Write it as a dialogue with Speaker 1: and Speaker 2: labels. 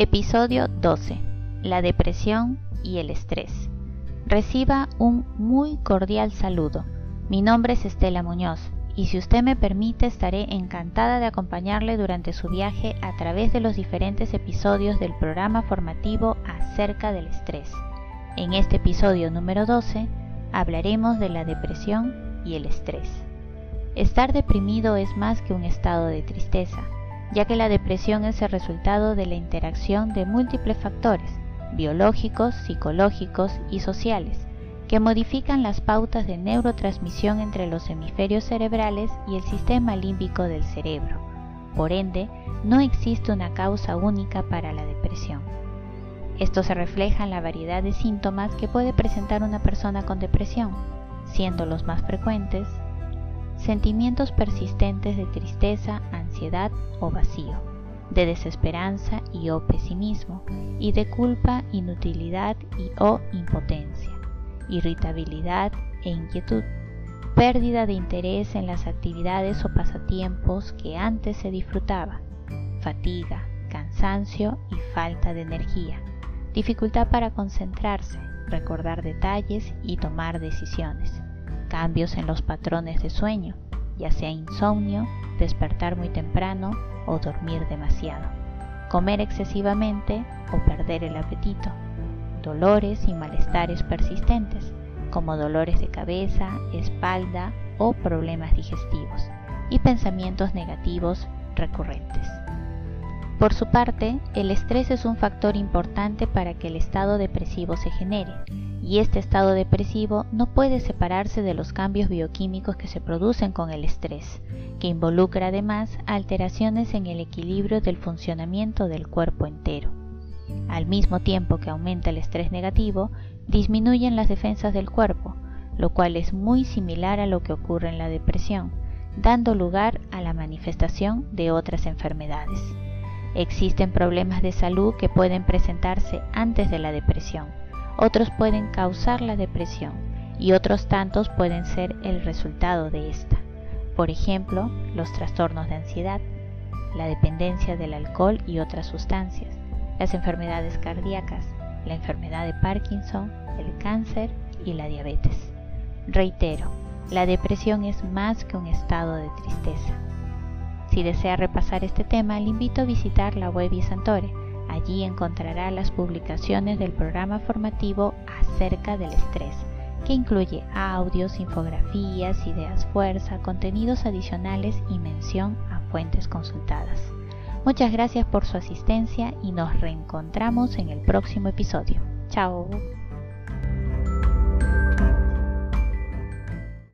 Speaker 1: Episodio 12. La depresión y el estrés. Reciba un muy cordial saludo. Mi nombre es Estela Muñoz y si usted me permite estaré encantada de acompañarle durante su viaje a través de los diferentes episodios del programa formativo acerca del estrés. En este episodio número 12 hablaremos de la depresión y el estrés. Estar deprimido es más que un estado de tristeza ya que la depresión es el resultado de la interacción de múltiples factores, biológicos, psicológicos y sociales, que modifican las pautas de neurotransmisión entre los hemisferios cerebrales y el sistema límbico del cerebro. Por ende, no existe una causa única para la depresión. Esto se refleja en la variedad de síntomas que puede presentar una persona con depresión, siendo los más frecuentes sentimientos persistentes de tristeza, ansiedad o vacío, de desesperanza y o pesimismo, y de culpa, inutilidad y o impotencia, irritabilidad e inquietud, pérdida de interés en las actividades o pasatiempos que antes se disfrutaba, fatiga, cansancio y falta de energía, dificultad para concentrarse, recordar detalles y tomar decisiones. Cambios en los patrones de sueño, ya sea insomnio, despertar muy temprano o dormir demasiado, comer excesivamente o perder el apetito, dolores y malestares persistentes, como dolores de cabeza, espalda o problemas digestivos, y pensamientos negativos recurrentes. Por su parte, el estrés es un factor importante para que el estado depresivo se genere, y este estado depresivo no puede separarse de los cambios bioquímicos que se producen con el estrés, que involucra además alteraciones en el equilibrio del funcionamiento del cuerpo entero. Al mismo tiempo que aumenta el estrés negativo, disminuyen las defensas del cuerpo, lo cual es muy similar a lo que ocurre en la depresión, dando lugar a la manifestación de otras enfermedades. Existen problemas de salud que pueden presentarse antes de la depresión, otros pueden causar la depresión y otros tantos pueden ser el resultado de esta. Por ejemplo, los trastornos de ansiedad, la dependencia del alcohol y otras sustancias, las enfermedades cardíacas, la enfermedad de Parkinson, el cáncer y la diabetes. Reitero, la depresión es más que un estado de tristeza. Si desea repasar este tema, le invito a visitar la web Santore Allí encontrará las publicaciones del programa formativo acerca del estrés, que incluye audios, infografías, ideas fuerza, contenidos adicionales y mención a fuentes consultadas. Muchas gracias por su asistencia y nos reencontramos en el próximo episodio. Chao.